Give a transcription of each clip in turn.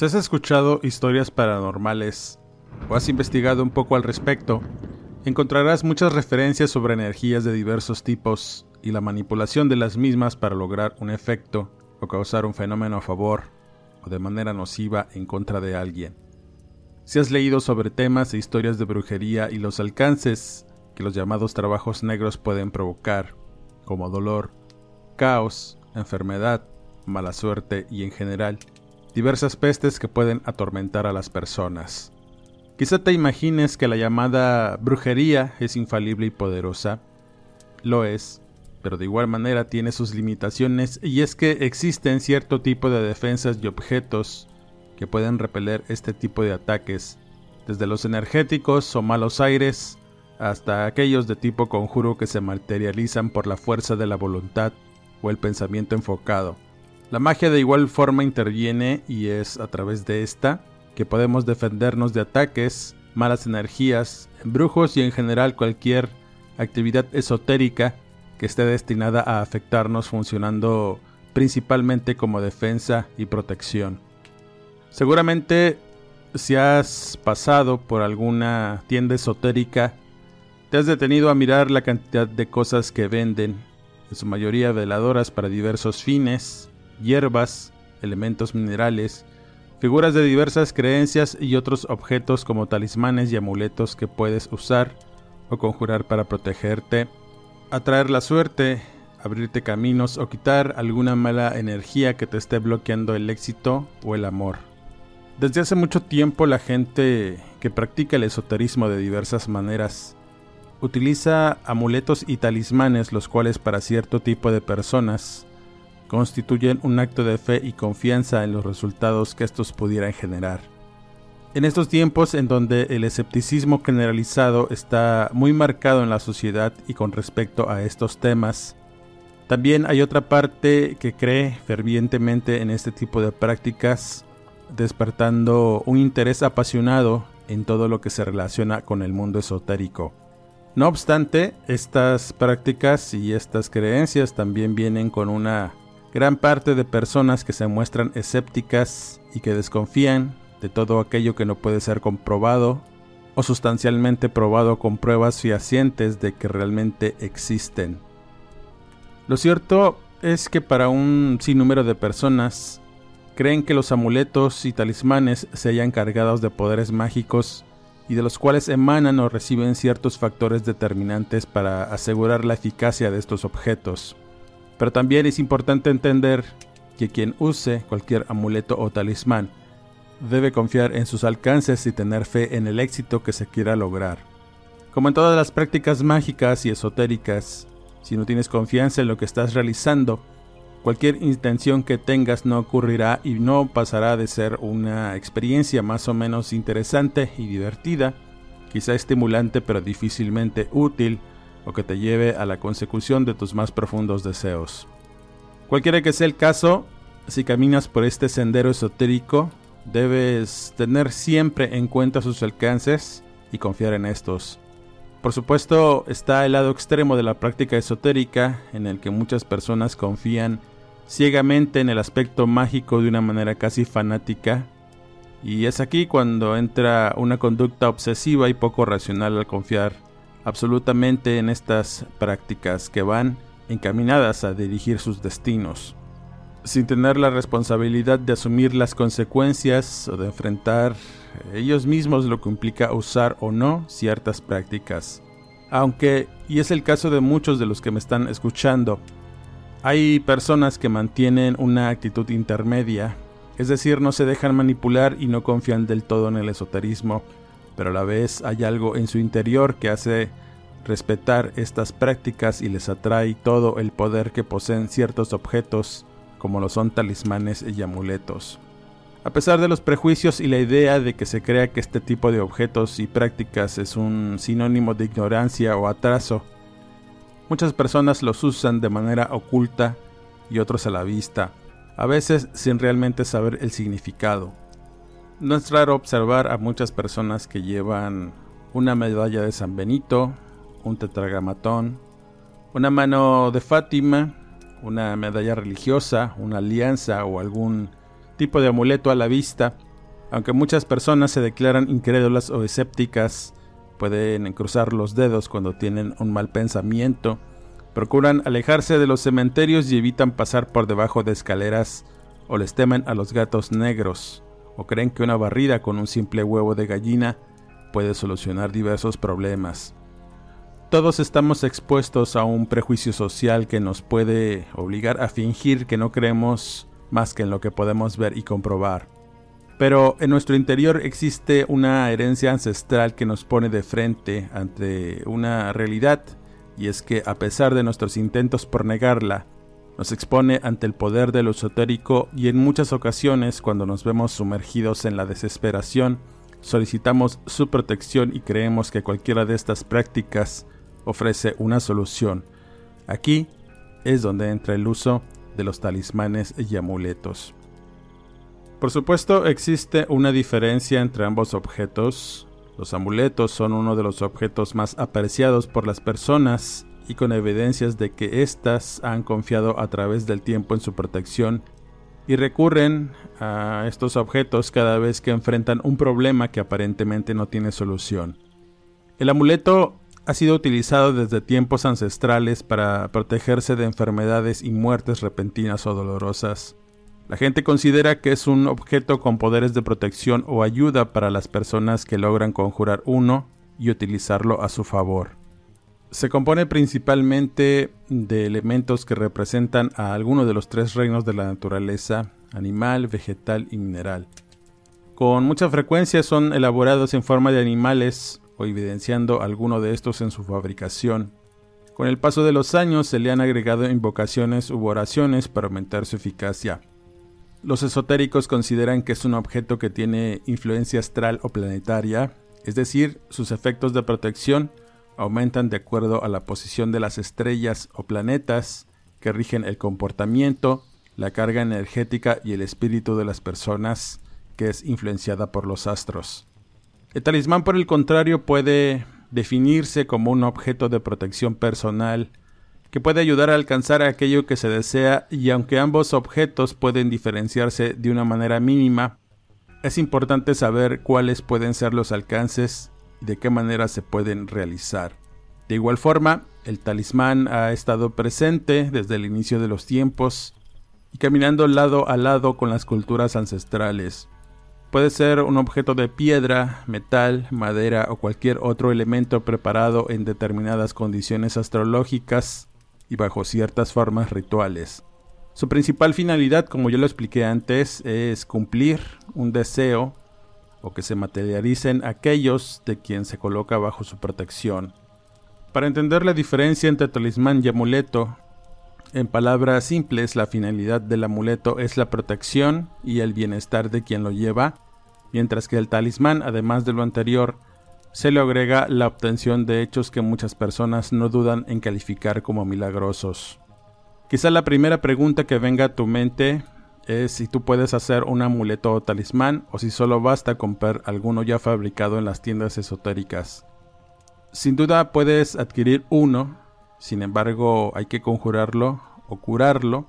Si has escuchado historias paranormales o has investigado un poco al respecto, encontrarás muchas referencias sobre energías de diversos tipos y la manipulación de las mismas para lograr un efecto o causar un fenómeno a favor o de manera nociva en contra de alguien. Si has leído sobre temas e historias de brujería y los alcances que los llamados trabajos negros pueden provocar, como dolor, caos, enfermedad, mala suerte y en general, diversas pestes que pueden atormentar a las personas. Quizá te imagines que la llamada brujería es infalible y poderosa. Lo es, pero de igual manera tiene sus limitaciones y es que existen cierto tipo de defensas y objetos que pueden repeler este tipo de ataques, desde los energéticos o malos aires hasta aquellos de tipo conjuro que se materializan por la fuerza de la voluntad o el pensamiento enfocado. La magia de igual forma interviene y es a través de esta que podemos defendernos de ataques, malas energías, brujos y en general cualquier actividad esotérica que esté destinada a afectarnos funcionando principalmente como defensa y protección. Seguramente si has pasado por alguna tienda esotérica, te has detenido a mirar la cantidad de cosas que venden, en su mayoría veladoras para diversos fines, hierbas, elementos minerales, figuras de diversas creencias y otros objetos como talismanes y amuletos que puedes usar o conjurar para protegerte, atraer la suerte, abrirte caminos o quitar alguna mala energía que te esté bloqueando el éxito o el amor. Desde hace mucho tiempo la gente que practica el esoterismo de diversas maneras utiliza amuletos y talismanes los cuales para cierto tipo de personas constituyen un acto de fe y confianza en los resultados que estos pudieran generar. En estos tiempos en donde el escepticismo generalizado está muy marcado en la sociedad y con respecto a estos temas, también hay otra parte que cree fervientemente en este tipo de prácticas, despertando un interés apasionado en todo lo que se relaciona con el mundo esotérico. No obstante, estas prácticas y estas creencias también vienen con una gran parte de personas que se muestran escépticas y que desconfían de todo aquello que no puede ser comprobado o sustancialmente probado con pruebas fehacientes de que realmente existen. Lo cierto es que para un sinnúmero de personas creen que los amuletos y talismanes se hayan cargados de poderes mágicos y de los cuales emanan o reciben ciertos factores determinantes para asegurar la eficacia de estos objetos. Pero también es importante entender que quien use cualquier amuleto o talismán debe confiar en sus alcances y tener fe en el éxito que se quiera lograr. Como en todas las prácticas mágicas y esotéricas, si no tienes confianza en lo que estás realizando, cualquier intención que tengas no ocurrirá y no pasará de ser una experiencia más o menos interesante y divertida, quizá estimulante pero difícilmente útil o que te lleve a la consecución de tus más profundos deseos. Cualquiera que sea el caso, si caminas por este sendero esotérico, debes tener siempre en cuenta sus alcances y confiar en estos. Por supuesto, está el lado extremo de la práctica esotérica, en el que muchas personas confían ciegamente en el aspecto mágico de una manera casi fanática, y es aquí cuando entra una conducta obsesiva y poco racional al confiar absolutamente en estas prácticas que van encaminadas a dirigir sus destinos. sin tener la responsabilidad de asumir las consecuencias o de enfrentar ellos mismos lo que implica usar o no ciertas prácticas. Aunque, y es el caso de muchos de los que me están escuchando, hay personas que mantienen una actitud intermedia, es decir, no se dejan manipular y no confían del todo en el esoterismo, pero a la vez hay algo en su interior que hace respetar estas prácticas y les atrae todo el poder que poseen ciertos objetos, como lo son talismanes y amuletos. A pesar de los prejuicios y la idea de que se crea que este tipo de objetos y prácticas es un sinónimo de ignorancia o atraso, muchas personas los usan de manera oculta y otros a la vista, a veces sin realmente saber el significado. No es raro observar a muchas personas que llevan una medalla de San Benito, un tetragramatón, una mano de Fátima, una medalla religiosa, una alianza o algún tipo de amuleto a la vista, aunque muchas personas se declaran incrédulas o escépticas, pueden cruzar los dedos cuando tienen un mal pensamiento, procuran alejarse de los cementerios y evitan pasar por debajo de escaleras o les temen a los gatos negros, o creen que una barrida con un simple huevo de gallina puede solucionar diversos problemas. Todos estamos expuestos a un prejuicio social que nos puede obligar a fingir que no creemos más que en lo que podemos ver y comprobar. Pero en nuestro interior existe una herencia ancestral que nos pone de frente ante una realidad, y es que a pesar de nuestros intentos por negarla, nos expone ante el poder de lo esotérico y en muchas ocasiones cuando nos vemos sumergidos en la desesperación, solicitamos su protección y creemos que cualquiera de estas prácticas ofrece una solución. Aquí es donde entra el uso de los talismanes y amuletos. Por supuesto, existe una diferencia entre ambos objetos. Los amuletos son uno de los objetos más apreciados por las personas y con evidencias de que éstas han confiado a través del tiempo en su protección y recurren a estos objetos cada vez que enfrentan un problema que aparentemente no tiene solución. El amuleto ha sido utilizado desde tiempos ancestrales para protegerse de enfermedades y muertes repentinas o dolorosas. La gente considera que es un objeto con poderes de protección o ayuda para las personas que logran conjurar uno y utilizarlo a su favor. Se compone principalmente de elementos que representan a alguno de los tres reinos de la naturaleza, animal, vegetal y mineral. Con mucha frecuencia son elaborados en forma de animales o evidenciando alguno de estos en su fabricación. Con el paso de los años se le han agregado invocaciones u oraciones para aumentar su eficacia. Los esotéricos consideran que es un objeto que tiene influencia astral o planetaria, es decir, sus efectos de protección aumentan de acuerdo a la posición de las estrellas o planetas que rigen el comportamiento, la carga energética y el espíritu de las personas, que es influenciada por los astros. El talismán, por el contrario, puede definirse como un objeto de protección personal que puede ayudar a alcanzar aquello que se desea y aunque ambos objetos pueden diferenciarse de una manera mínima, es importante saber cuáles pueden ser los alcances de qué manera se pueden realizar. De igual forma, el talismán ha estado presente desde el inicio de los tiempos y caminando lado a lado con las culturas ancestrales. Puede ser un objeto de piedra, metal, madera o cualquier otro elemento preparado en determinadas condiciones astrológicas y bajo ciertas formas rituales. Su principal finalidad, como yo lo expliqué antes, es cumplir un deseo o que se materialicen aquellos de quien se coloca bajo su protección. Para entender la diferencia entre talismán y amuleto, en palabras simples, la finalidad del amuleto es la protección y el bienestar de quien lo lleva, mientras que el talismán, además de lo anterior, se le agrega la obtención de hechos que muchas personas no dudan en calificar como milagrosos. Quizá la primera pregunta que venga a tu mente es si tú puedes hacer un amuleto o talismán o si solo basta comprar alguno ya fabricado en las tiendas esotéricas. Sin duda puedes adquirir uno sin embargo, hay que conjurarlo o curarlo.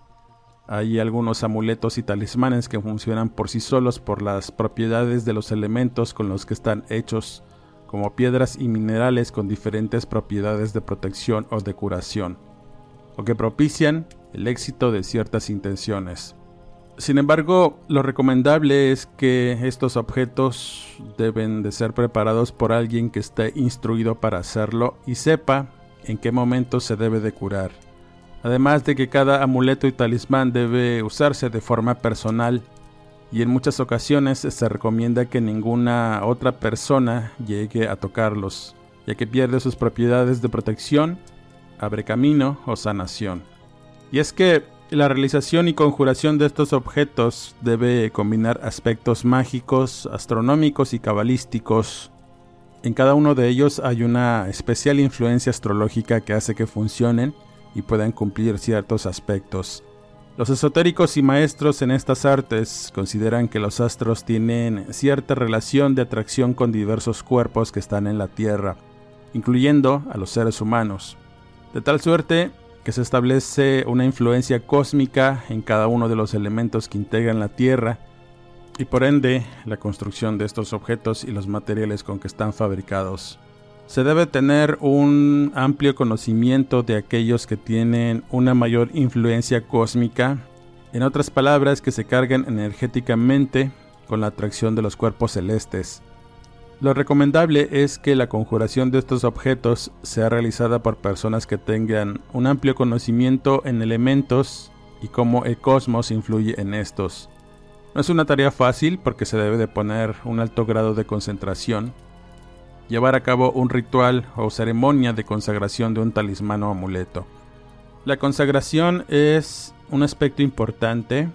Hay algunos amuletos y talismanes que funcionan por sí solos por las propiedades de los elementos con los que están hechos, como piedras y minerales con diferentes propiedades de protección o de curación, o que propician el éxito de ciertas intenciones. Sin embargo, lo recomendable es que estos objetos deben de ser preparados por alguien que esté instruido para hacerlo y sepa en qué momento se debe de curar. Además de que cada amuleto y talismán debe usarse de forma personal y en muchas ocasiones se recomienda que ninguna otra persona llegue a tocarlos, ya que pierde sus propiedades de protección, abre camino o sanación. Y es que la realización y conjuración de estos objetos debe combinar aspectos mágicos, astronómicos y cabalísticos. En cada uno de ellos hay una especial influencia astrológica que hace que funcionen y puedan cumplir ciertos aspectos. Los esotéricos y maestros en estas artes consideran que los astros tienen cierta relación de atracción con diversos cuerpos que están en la Tierra, incluyendo a los seres humanos, de tal suerte que se establece una influencia cósmica en cada uno de los elementos que integran la Tierra y por ende la construcción de estos objetos y los materiales con que están fabricados. Se debe tener un amplio conocimiento de aquellos que tienen una mayor influencia cósmica, en otras palabras que se cargan energéticamente con la atracción de los cuerpos celestes. Lo recomendable es que la conjuración de estos objetos sea realizada por personas que tengan un amplio conocimiento en elementos y cómo el cosmos influye en estos. No es una tarea fácil porque se debe de poner un alto grado de concentración, llevar a cabo un ritual o ceremonia de consagración de un talismán o amuleto. La consagración es un aspecto importante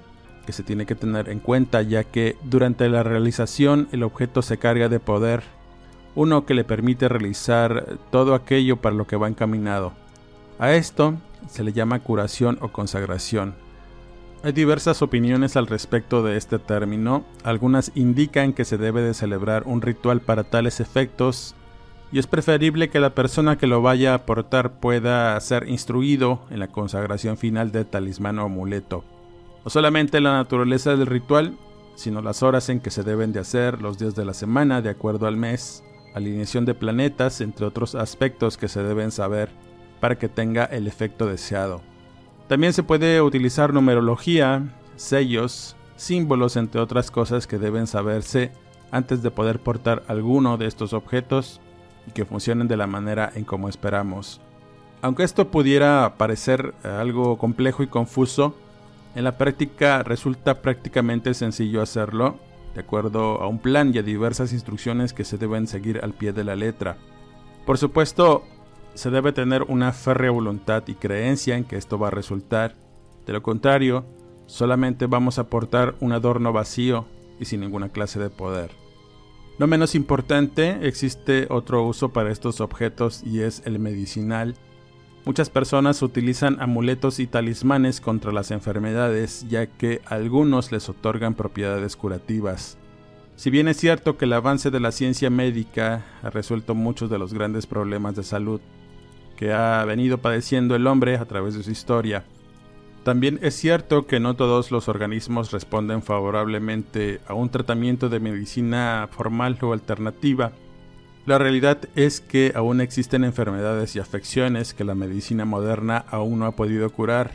que se tiene que tener en cuenta ya que durante la realización el objeto se carga de poder, uno que le permite realizar todo aquello para lo que va encaminado. A esto se le llama curación o consagración. Hay diversas opiniones al respecto de este término, algunas indican que se debe de celebrar un ritual para tales efectos y es preferible que la persona que lo vaya a aportar pueda ser instruido en la consagración final del talismán o amuleto. No solamente la naturaleza del ritual, sino las horas en que se deben de hacer, los días de la semana de acuerdo al mes, alineación de planetas, entre otros aspectos que se deben saber para que tenga el efecto deseado. También se puede utilizar numerología, sellos, símbolos, entre otras cosas que deben saberse antes de poder portar alguno de estos objetos y que funcionen de la manera en como esperamos. Aunque esto pudiera parecer algo complejo y confuso, en la práctica resulta prácticamente sencillo hacerlo, de acuerdo a un plan y a diversas instrucciones que se deben seguir al pie de la letra. Por supuesto, se debe tener una férrea voluntad y creencia en que esto va a resultar. De lo contrario, solamente vamos a aportar un adorno vacío y sin ninguna clase de poder. No menos importante, existe otro uso para estos objetos y es el medicinal. Muchas personas utilizan amuletos y talismanes contra las enfermedades ya que algunos les otorgan propiedades curativas. Si bien es cierto que el avance de la ciencia médica ha resuelto muchos de los grandes problemas de salud, que ha venido padeciendo el hombre a través de su historia. También es cierto que no todos los organismos responden favorablemente a un tratamiento de medicina formal o alternativa. La realidad es que aún existen enfermedades y afecciones que la medicina moderna aún no ha podido curar,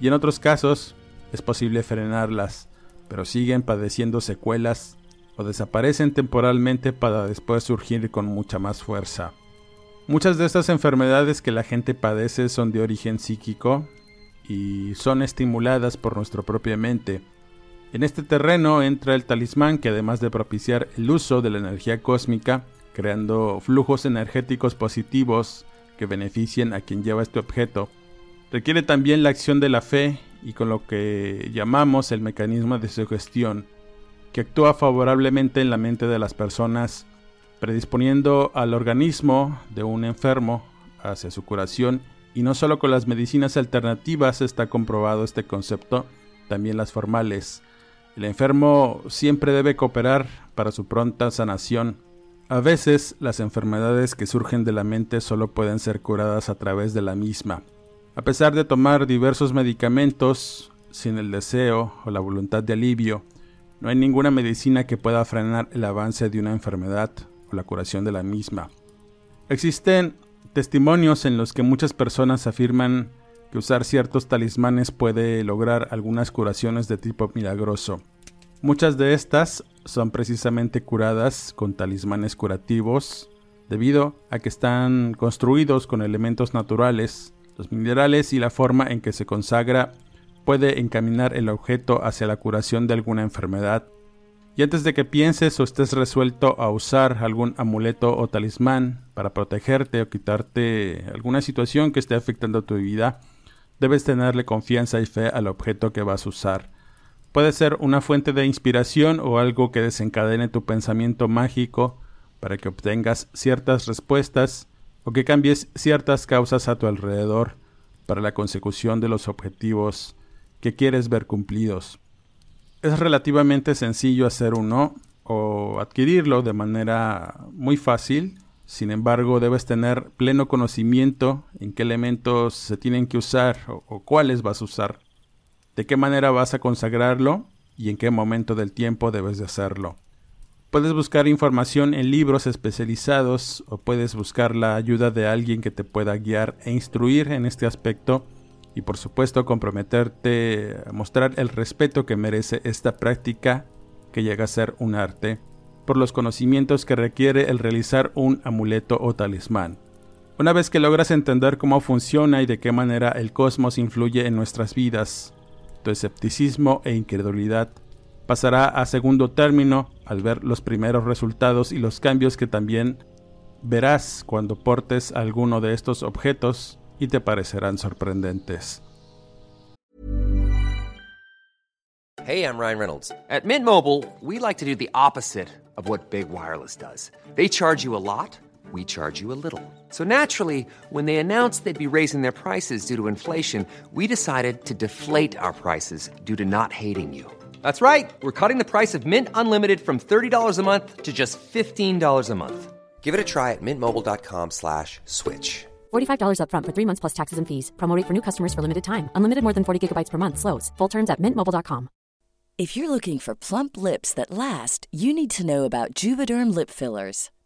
y en otros casos es posible frenarlas, pero siguen padeciendo secuelas o desaparecen temporalmente para después surgir con mucha más fuerza. Muchas de estas enfermedades que la gente padece son de origen psíquico y son estimuladas por nuestra propia mente. En este terreno entra el talismán que además de propiciar el uso de la energía cósmica, creando flujos energéticos positivos que beneficien a quien lleva este objeto, requiere también la acción de la fe y con lo que llamamos el mecanismo de sugestión, que actúa favorablemente en la mente de las personas predisponiendo al organismo de un enfermo hacia su curación y no solo con las medicinas alternativas está comprobado este concepto, también las formales. El enfermo siempre debe cooperar para su pronta sanación. A veces las enfermedades que surgen de la mente solo pueden ser curadas a través de la misma. A pesar de tomar diversos medicamentos, sin el deseo o la voluntad de alivio, no hay ninguna medicina que pueda frenar el avance de una enfermedad la curación de la misma. Existen testimonios en los que muchas personas afirman que usar ciertos talismanes puede lograr algunas curaciones de tipo milagroso. Muchas de estas son precisamente curadas con talismanes curativos, debido a que están construidos con elementos naturales, los minerales y la forma en que se consagra puede encaminar el objeto hacia la curación de alguna enfermedad. Y antes de que pienses o estés resuelto a usar algún amuleto o talismán para protegerte o quitarte alguna situación que esté afectando tu vida, debes tenerle confianza y fe al objeto que vas a usar. Puede ser una fuente de inspiración o algo que desencadene tu pensamiento mágico para que obtengas ciertas respuestas o que cambies ciertas causas a tu alrededor para la consecución de los objetivos que quieres ver cumplidos. Es relativamente sencillo hacer uno o adquirirlo de manera muy fácil, sin embargo debes tener pleno conocimiento en qué elementos se tienen que usar o, o cuáles vas a usar, de qué manera vas a consagrarlo y en qué momento del tiempo debes de hacerlo. Puedes buscar información en libros especializados o puedes buscar la ayuda de alguien que te pueda guiar e instruir en este aspecto y por supuesto comprometerte a mostrar el respeto que merece esta práctica que llega a ser un arte por los conocimientos que requiere el realizar un amuleto o talismán. Una vez que logras entender cómo funciona y de qué manera el cosmos influye en nuestras vidas, escepticismo e incredulidad pasará a segundo término al ver los primeros resultados y los cambios que también verás cuando portes alguno de estos objetos y te parecerán sorprendentes. Hey, I'm Ryan Reynolds. At Mint Mobile, we like to do the opposite of what Big Wireless does. They charge you a lot, we charge you a little. So naturally, when they announced they'd be raising their prices due to inflation, we decided to deflate our prices due to not hating you. That's right. We're cutting the price of Mint Unlimited from $30 a month to just $15 a month. Give it a try at mintmobile.com slash switch. $45 upfront for three months plus taxes and fees. Promote for new customers for limited time. Unlimited more than 40 gigabytes per month. Slows. Full terms at mintmobile.com. If you're looking for plump lips that last, you need to know about Juvederm lip fillers.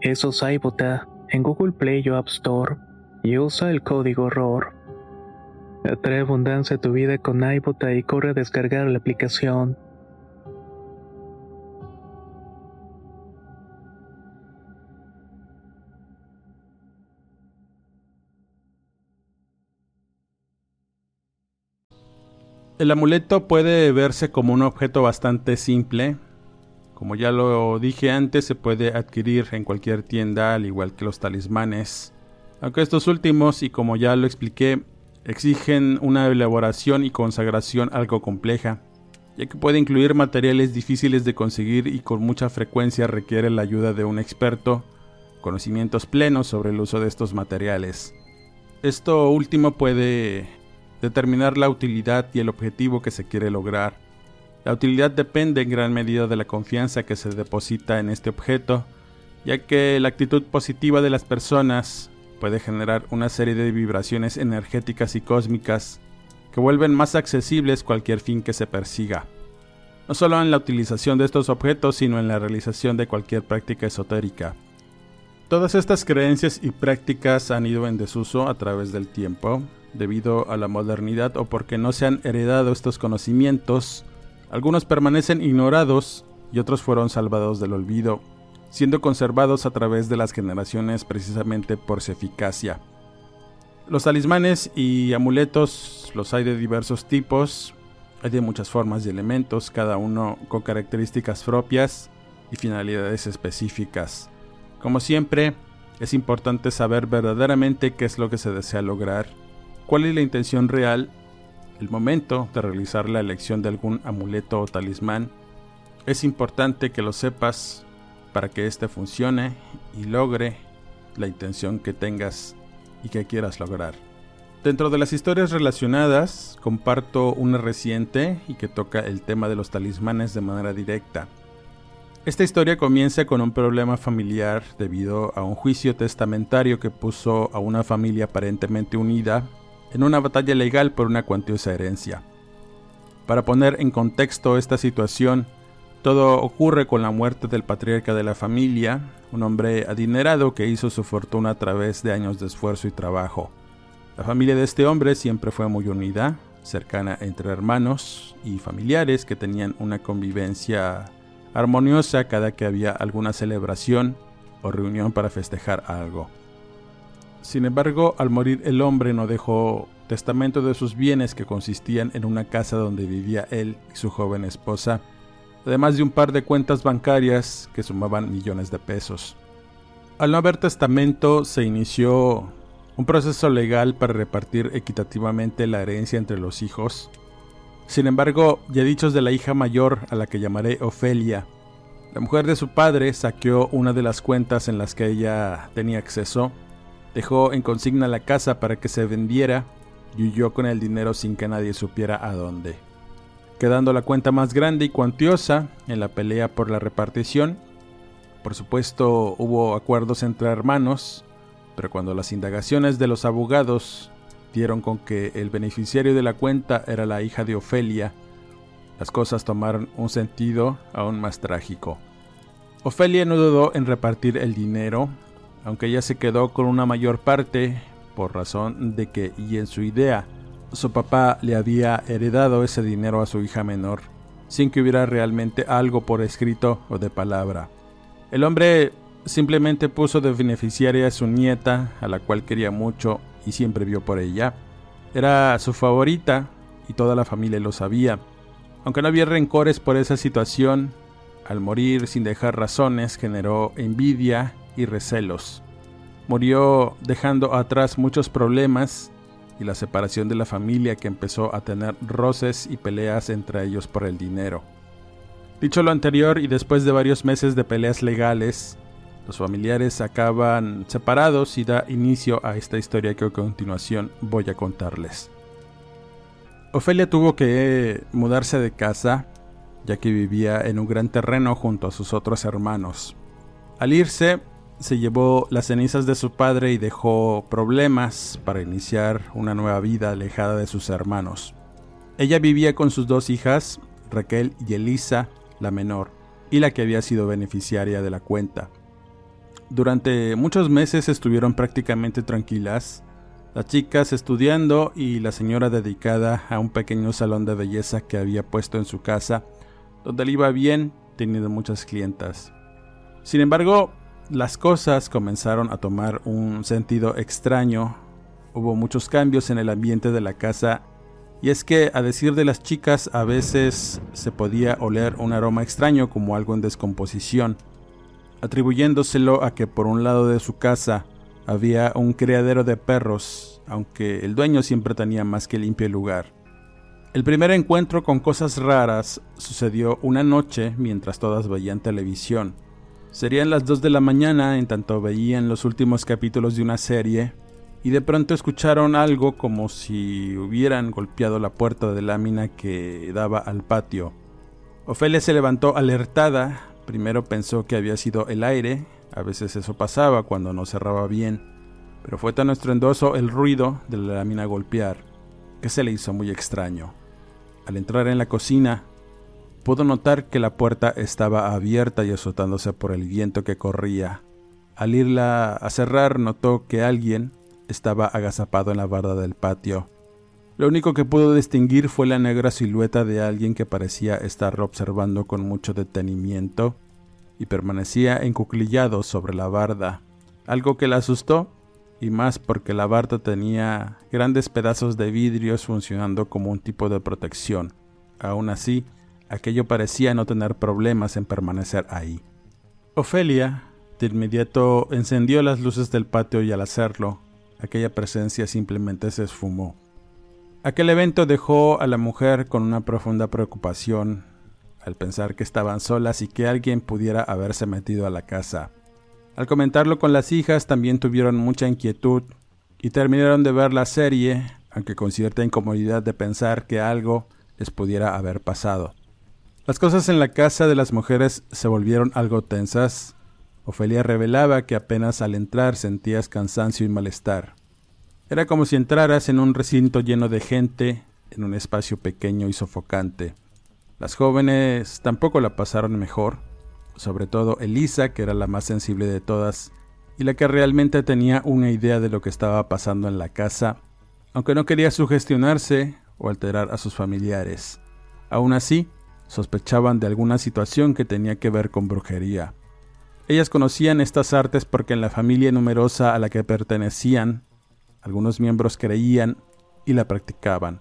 Esos hay bota en Google Play o App Store y usa el código ROR. Atrae abundancia a tu vida con iBota y corre a descargar la aplicación. El amuleto puede verse como un objeto bastante simple, como ya lo dije antes, se puede adquirir en cualquier tienda, al igual que los talismanes. Aunque estos últimos, y como ya lo expliqué, exigen una elaboración y consagración algo compleja, ya que puede incluir materiales difíciles de conseguir y con mucha frecuencia requiere la ayuda de un experto, conocimientos plenos sobre el uso de estos materiales. Esto último puede determinar la utilidad y el objetivo que se quiere lograr. La utilidad depende en gran medida de la confianza que se deposita en este objeto, ya que la actitud positiva de las personas puede generar una serie de vibraciones energéticas y cósmicas que vuelven más accesibles cualquier fin que se persiga. No solo en la utilización de estos objetos, sino en la realización de cualquier práctica esotérica. Todas estas creencias y prácticas han ido en desuso a través del tiempo, debido a la modernidad o porque no se han heredado estos conocimientos, algunos permanecen ignorados y otros fueron salvados del olvido, siendo conservados a través de las generaciones precisamente por su eficacia. Los talismanes y amuletos los hay de diversos tipos, hay de muchas formas y elementos, cada uno con características propias y finalidades específicas. Como siempre, es importante saber verdaderamente qué es lo que se desea lograr cuál es la intención real, el momento de realizar la elección de algún amuleto o talismán. Es importante que lo sepas para que éste funcione y logre la intención que tengas y que quieras lograr. Dentro de las historias relacionadas, comparto una reciente y que toca el tema de los talismanes de manera directa. Esta historia comienza con un problema familiar debido a un juicio testamentario que puso a una familia aparentemente unida en una batalla legal por una cuantiosa herencia. Para poner en contexto esta situación, todo ocurre con la muerte del patriarca de la familia, un hombre adinerado que hizo su fortuna a través de años de esfuerzo y trabajo. La familia de este hombre siempre fue muy unida, cercana entre hermanos y familiares que tenían una convivencia armoniosa cada que había alguna celebración o reunión para festejar algo. Sin embargo, al morir el hombre no dejó testamento de sus bienes que consistían en una casa donde vivía él y su joven esposa, además de un par de cuentas bancarias que sumaban millones de pesos. Al no haber testamento se inició un proceso legal para repartir equitativamente la herencia entre los hijos. Sin embargo, ya dichos de la hija mayor, a la que llamaré Ofelia, la mujer de su padre saqueó una de las cuentas en las que ella tenía acceso Dejó en consigna la casa para que se vendiera y huyó con el dinero sin que nadie supiera a dónde. Quedando la cuenta más grande y cuantiosa en la pelea por la repartición, por supuesto hubo acuerdos entre hermanos, pero cuando las indagaciones de los abogados dieron con que el beneficiario de la cuenta era la hija de Ofelia, las cosas tomaron un sentido aún más trágico. Ofelia no dudó en repartir el dinero aunque ella se quedó con una mayor parte por razón de que, y en su idea, su papá le había heredado ese dinero a su hija menor, sin que hubiera realmente algo por escrito o de palabra. El hombre simplemente puso de beneficiaria a su nieta, a la cual quería mucho y siempre vio por ella. Era su favorita y toda la familia lo sabía. Aunque no había rencores por esa situación, al morir sin dejar razones generó envidia y recelos. Murió dejando atrás muchos problemas y la separación de la familia que empezó a tener roces y peleas entre ellos por el dinero. Dicho lo anterior y después de varios meses de peleas legales, los familiares acaban separados y da inicio a esta historia que a continuación voy a contarles. Ofelia tuvo que mudarse de casa, ya que vivía en un gran terreno junto a sus otros hermanos. Al irse, se llevó las cenizas de su padre y dejó problemas para iniciar una nueva vida alejada de sus hermanos. Ella vivía con sus dos hijas, Raquel y Elisa, la menor, y la que había sido beneficiaria de la cuenta. Durante muchos meses estuvieron prácticamente tranquilas, las chicas estudiando y la señora dedicada a un pequeño salón de belleza que había puesto en su casa, donde le iba bien teniendo muchas clientas. Sin embargo, las cosas comenzaron a tomar un sentido extraño. Hubo muchos cambios en el ambiente de la casa Y es que, a decir de las chicas, a veces se podía oler un aroma extraño como algo en descomposición, atribuyéndoselo a que por un lado de su casa había un criadero de perros, aunque el dueño siempre tenía más que limpio el lugar. El primer encuentro con cosas raras sucedió una noche mientras todas veían televisión. Serían las 2 de la mañana en tanto veían los últimos capítulos de una serie y de pronto escucharon algo como si hubieran golpeado la puerta de lámina que daba al patio. Ofelia se levantó alertada, primero pensó que había sido el aire, a veces eso pasaba cuando no cerraba bien, pero fue tan estruendoso el ruido de la lámina golpear que se le hizo muy extraño. Al entrar en la cocina, pudo notar que la puerta estaba abierta y azotándose por el viento que corría. Al irla a cerrar, notó que alguien estaba agazapado en la barda del patio. Lo único que pudo distinguir fue la negra silueta de alguien que parecía estarlo observando con mucho detenimiento y permanecía encuclillado sobre la barda, algo que la asustó, y más porque la barda tenía grandes pedazos de vidrios funcionando como un tipo de protección. Aún así, aquello parecía no tener problemas en permanecer ahí. Ofelia, de inmediato, encendió las luces del patio y al hacerlo, aquella presencia simplemente se esfumó. Aquel evento dejó a la mujer con una profunda preocupación al pensar que estaban solas y que alguien pudiera haberse metido a la casa. Al comentarlo con las hijas también tuvieron mucha inquietud y terminaron de ver la serie, aunque con cierta incomodidad de pensar que algo les pudiera haber pasado. Las cosas en la casa de las mujeres se volvieron algo tensas Ofelia revelaba que apenas al entrar sentías cansancio y malestar. Era como si entraras en un recinto lleno de gente, en un espacio pequeño y sofocante. Las jóvenes tampoco la pasaron mejor, sobre todo Elisa, que era la más sensible de todas, y la que realmente tenía una idea de lo que estaba pasando en la casa, aunque no quería sugestionarse o alterar a sus familiares. Aún así, sospechaban de alguna situación que tenía que ver con brujería. Ellas conocían estas artes porque en la familia numerosa a la que pertenecían, algunos miembros creían y la practicaban.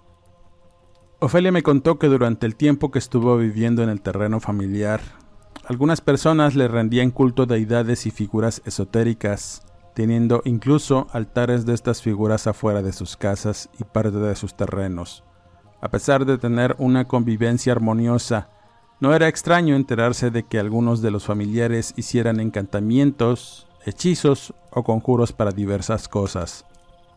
Ofelia me contó que durante el tiempo que estuvo viviendo en el terreno familiar, algunas personas le rendían culto deidades y figuras esotéricas, teniendo incluso altares de estas figuras afuera de sus casas y parte de sus terrenos. A pesar de tener una convivencia armoniosa, no era extraño enterarse de que algunos de los familiares hicieran encantamientos, hechizos o conjuros para diversas cosas,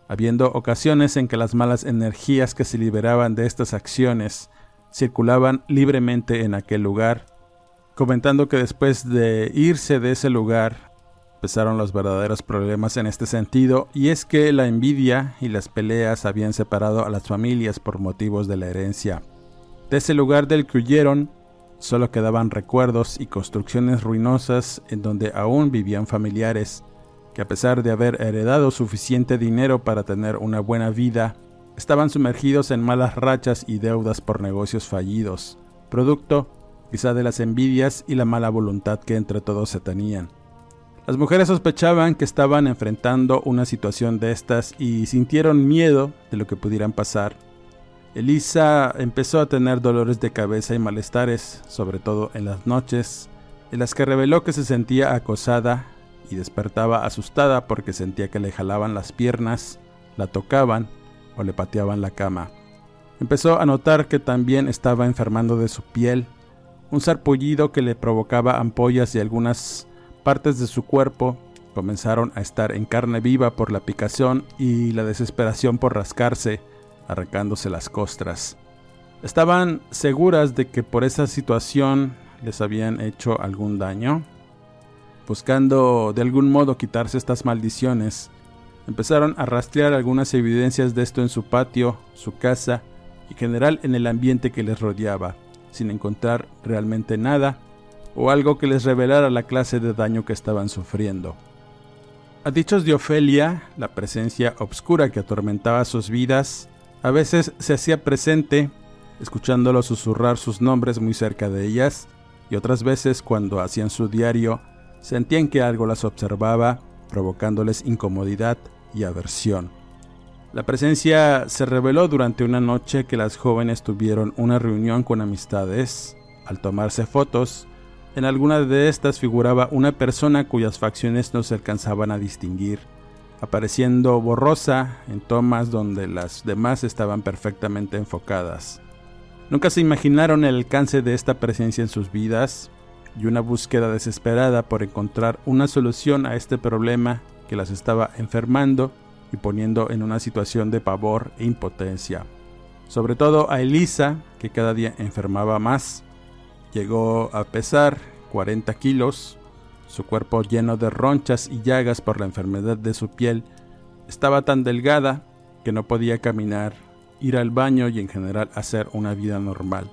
habiendo ocasiones en que las malas energías que se liberaban de estas acciones circulaban libremente en aquel lugar, comentando que después de irse de ese lugar empezaron los verdaderos problemas en este sentido, y es que la envidia y las peleas habían separado a las familias por motivos de la herencia. De ese lugar del que huyeron, Solo quedaban recuerdos y construcciones ruinosas en donde aún vivían familiares que a pesar de haber heredado suficiente dinero para tener una buena vida, estaban sumergidos en malas rachas y deudas por negocios fallidos, producto quizá de las envidias y la mala voluntad que entre todos se tenían. Las mujeres sospechaban que estaban enfrentando una situación de estas y sintieron miedo de lo que pudieran pasar Elisa empezó a tener dolores de cabeza y malestares, sobre todo en las noches, en las que reveló que se sentía acosada y despertaba asustada porque sentía que le jalaban las piernas, la tocaban o le pateaban la cama. Empezó a notar que también estaba enfermando de su piel, un sarpullido que le provocaba ampollas y algunas partes de su cuerpo comenzaron a estar en carne viva por la picazón y la desesperación por rascarse arrancándose las costras. Estaban seguras de que por esa situación les habían hecho algún daño. Buscando de algún modo quitarse estas maldiciones, empezaron a rastrear algunas evidencias de esto en su patio, su casa y general en el ambiente que les rodeaba, sin encontrar realmente nada o algo que les revelara la clase de daño que estaban sufriendo. A dichos de Ofelia, la presencia obscura que atormentaba sus vidas a veces se hacía presente, escuchándolo susurrar sus nombres muy cerca de ellas, y otras veces cuando hacían su diario, sentían que algo las observaba, provocándoles incomodidad y aversión. La presencia se reveló durante una noche que las jóvenes tuvieron una reunión con amistades. Al tomarse fotos, en alguna de estas figuraba una persona cuyas facciones no se alcanzaban a distinguir, apareciendo borrosa en tomas donde las demás estaban perfectamente enfocadas. Nunca se imaginaron el alcance de esta presencia en sus vidas y una búsqueda desesperada por encontrar una solución a este problema que las estaba enfermando y poniendo en una situación de pavor e impotencia. Sobre todo a Elisa, que cada día enfermaba más. Llegó a pesar 40 kilos, su cuerpo lleno de ronchas y llagas por la enfermedad de su piel estaba tan delgada que no podía caminar, ir al baño y en general hacer una vida normal.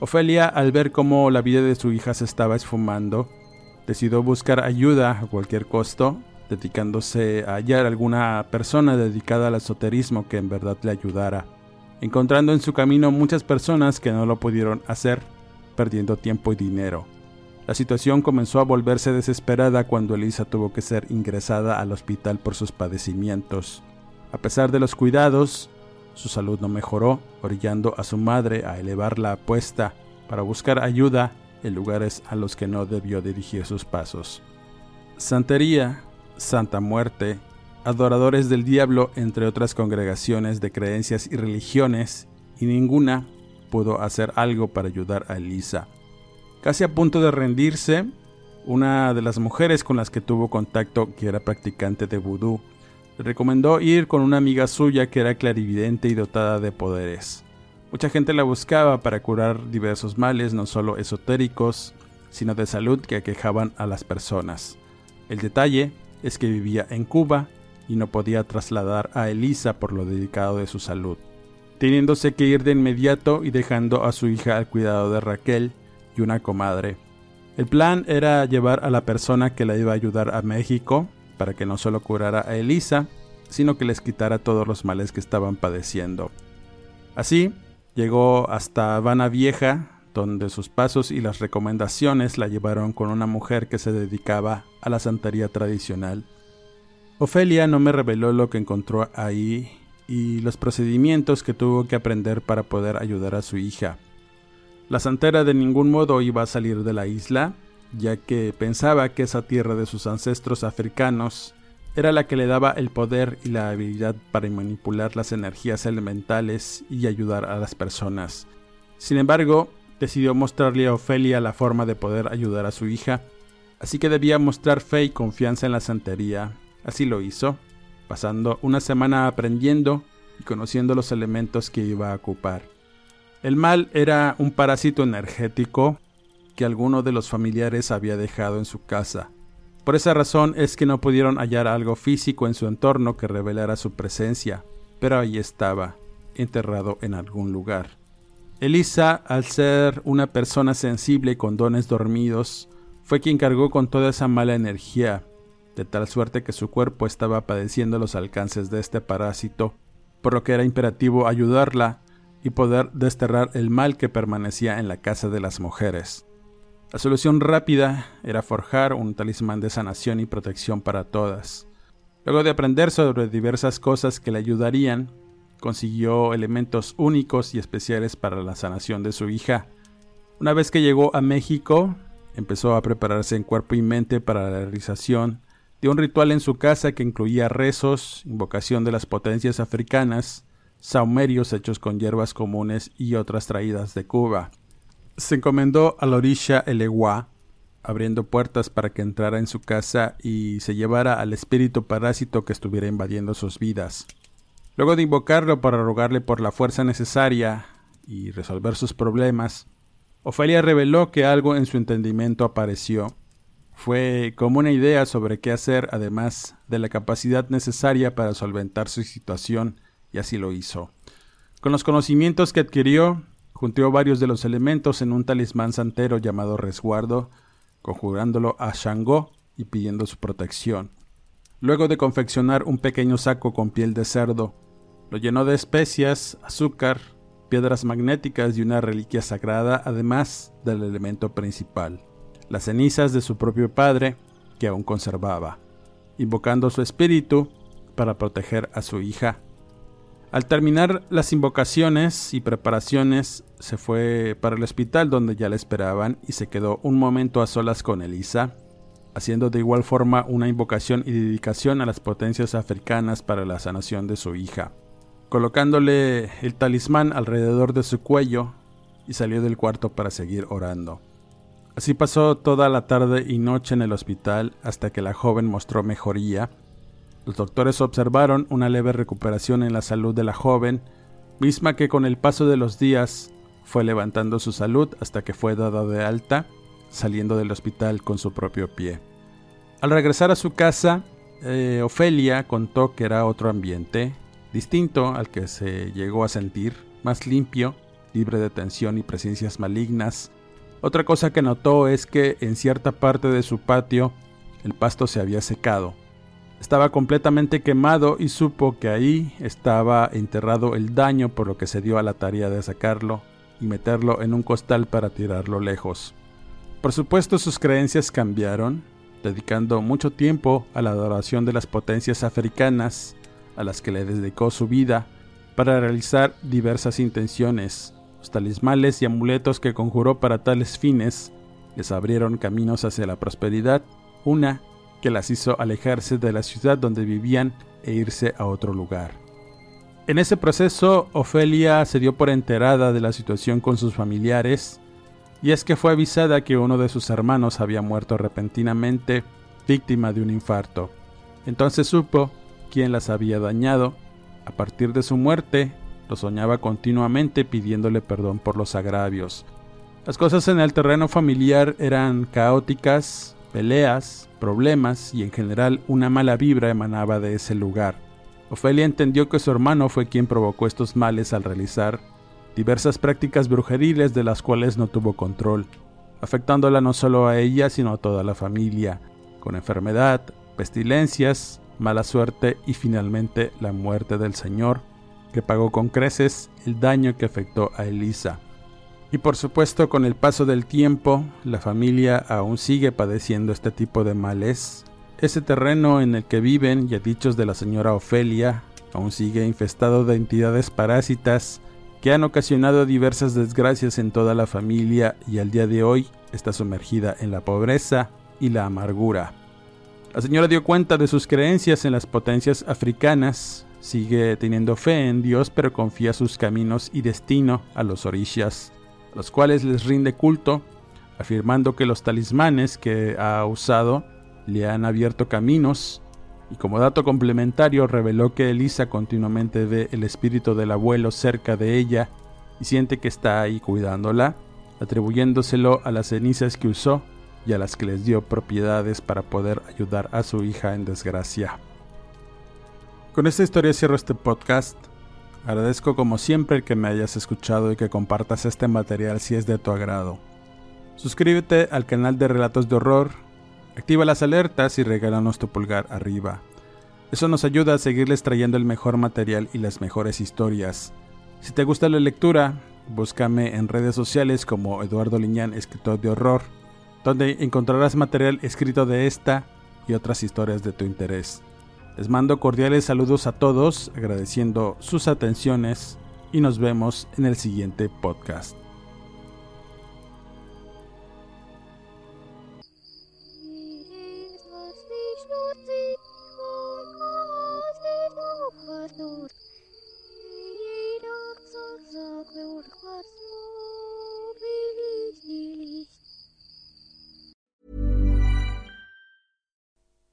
Ofelia, al ver cómo la vida de su hija se estaba esfumando, decidió buscar ayuda a cualquier costo dedicándose a hallar alguna persona dedicada al esoterismo que en verdad le ayudara, encontrando en su camino muchas personas que no lo pudieron hacer, perdiendo tiempo y dinero. La situación comenzó a volverse desesperada cuando Elisa tuvo que ser ingresada al hospital por sus padecimientos. A pesar de los cuidados, su salud no mejoró, orillando a su madre a elevar la apuesta para buscar ayuda en lugares a los que no debió dirigir sus pasos. Santería Santa Muerte, adoradores del diablo, entre otras congregaciones de creencias y religiones, y ninguna pudo hacer algo para ayudar a Elisa. Casi a punto de rendirse, una de las mujeres con las que tuvo contacto, que era practicante de vudú, le recomendó ir con una amiga suya que era clarividente y dotada de poderes. Mucha gente la buscaba para curar diversos males, no solo esotéricos, sino de salud que aquejaban a las personas. El detalle es que vivía en Cuba y no podía trasladar a Elisa por lo dedicado de su salud, teniéndose que ir de inmediato y dejando a su hija al cuidado de Raquel y una comadre. El plan era llevar a la persona que la iba a ayudar a México para que no solo curara a Elisa, sino que les quitara todos los males que estaban padeciendo. Así, llegó hasta Habana Vieja, donde sus pasos y las recomendaciones la llevaron con una mujer que se dedicaba a la santería tradicional. Ofelia no me reveló lo que encontró ahí y los procedimientos que tuvo que aprender para poder ayudar a su hija. La santera de ningún modo iba a salir de la isla, ya que pensaba que esa tierra de sus ancestros africanos era la que le daba el poder y la habilidad para manipular las energías elementales y ayudar a las personas. Sin embargo, decidió mostrarle a Ofelia la forma de poder ayudar a su hija, así que debía mostrar fe y confianza en la santería. Así lo hizo, pasando una semana aprendiendo y conociendo los elementos que iba a ocupar. El mal era un parásito energético que alguno de los familiares había dejado en su casa. Por esa razón es que no pudieron hallar algo físico en su entorno que revelara su presencia, pero ahí estaba, enterrado en algún lugar. Elisa, al ser una persona sensible con dones dormidos, fue quien cargó con toda esa mala energía, de tal suerte que su cuerpo estaba padeciendo los alcances de este parásito, por lo que era imperativo ayudarla y poder desterrar el mal que permanecía en la casa de las mujeres. La solución rápida era forjar un talismán de sanación y protección para todas. Luego de aprender sobre diversas cosas que le ayudarían, consiguió elementos únicos y especiales para la sanación de su hija. Una vez que llegó a México, empezó a prepararse en cuerpo y mente para la realización de un ritual en su casa que incluía rezos, invocación de las potencias africanas, saumerios hechos con hierbas comunes y otras traídas de Cuba. Se encomendó a la orisha Elegua, abriendo puertas para que entrara en su casa y se llevara al espíritu parásito que estuviera invadiendo sus vidas. Luego de invocarlo para rogarle por la fuerza necesaria y resolver sus problemas, Ofelia reveló que algo en su entendimiento apareció. Fue como una idea sobre qué hacer, además de la capacidad necesaria para solventar su situación, y así lo hizo. Con los conocimientos que adquirió, juntó varios de los elementos en un talismán santero llamado resguardo, conjurándolo a Shango y pidiendo su protección. Luego de confeccionar un pequeño saco con piel de cerdo, lo llenó de especias, azúcar, piedras magnéticas y una reliquia sagrada, además del elemento principal, las cenizas de su propio padre, que aún conservaba, invocando su espíritu para proteger a su hija, Al terminar las invocaciones y preparaciones, se fue para el hospital donde ya le esperaban y se quedó un momento a solas con Elisa, haciendo de igual forma una invocación y dedicación a las potencias africanas para la sanación de su hija, colocándole el talismán alrededor de su cuello y salió del cuarto para seguir orando. Así pasó toda la tarde y noche en el hospital hasta que la joven mostró mejoría los doctores observaron una leve recuperación en la salud de la joven, misma que con el paso de los días fue levantando su salud hasta que fue dada de alta, saliendo del hospital con su propio pie. Al regresar a su casa, eh, Ofelia contó que era otro ambiente, distinto al que se llegó a sentir, más limpio, libre de tensión y presencias malignas. Otra cosa que notó es que en cierta parte de su patio el pasto se había secado, estaba completamente quemado y supo que ahí estaba enterrado el daño por lo que se dio a la tarea de sacarlo y meterlo en un costal para tirarlo lejos. Por supuesto sus creencias cambiaron, dedicando mucho tiempo a la adoración de las potencias africanas, a las que le dedicó su vida, para realizar diversas intenciones. Los talismales y amuletos que conjuró para tales fines les abrieron caminos hacia la prosperidad, una que las hizo alejarse de la ciudad donde vivían e irse a otro lugar. En ese proceso, Ofelia se dio por enterada de la situación con sus familiares, y es que fue avisada que uno de sus hermanos había muerto repentinamente, víctima de un infarto. Entonces supo quién las había dañado. A partir de su muerte, lo soñaba continuamente pidiéndole perdón por los agravios. Las cosas en el terreno familiar eran caóticas, peleas, problemas y en general una mala vibra emanaba de ese lugar. Ofelia entendió que su hermano fue quien provocó estos males al realizar diversas prácticas brujeriles de las cuales no tuvo control, afectándola no solo a ella sino a toda la familia, con enfermedad, pestilencias, mala suerte y finalmente la muerte del Señor, que pagó con creces el daño que afectó a Elisa. Y por supuesto, con el paso del tiempo, la familia aún sigue padeciendo este tipo de males. Ese terreno en el que viven, y a dichos de la señora Ofelia, aún sigue infestado de entidades parásitas que han ocasionado diversas desgracias en toda la familia y al día de hoy está sumergida en la pobreza y la amargura. La señora dio cuenta de sus creencias en las potencias africanas, sigue teniendo fe en Dios pero confía sus caminos y destino a los orishas los cuales les rinde culto, afirmando que los talismanes que ha usado le han abierto caminos, y como dato complementario reveló que Elisa continuamente ve el espíritu del abuelo cerca de ella y siente que está ahí cuidándola, atribuyéndoselo a las cenizas que usó y a las que les dio propiedades para poder ayudar a su hija en desgracia. Con esta historia cierro este podcast. Agradezco como siempre que me hayas escuchado y que compartas este material si es de tu agrado. Suscríbete al canal de Relatos de Horror, activa las alertas y regálanos tu pulgar arriba. Eso nos ayuda a seguirles trayendo el mejor material y las mejores historias. Si te gusta la lectura, búscame en redes sociales como Eduardo Liñán, escritor de horror, donde encontrarás material escrito de esta y otras historias de tu interés. Les mando cordiales saludos a todos, agradeciendo sus atenciones y nos vemos en el siguiente podcast.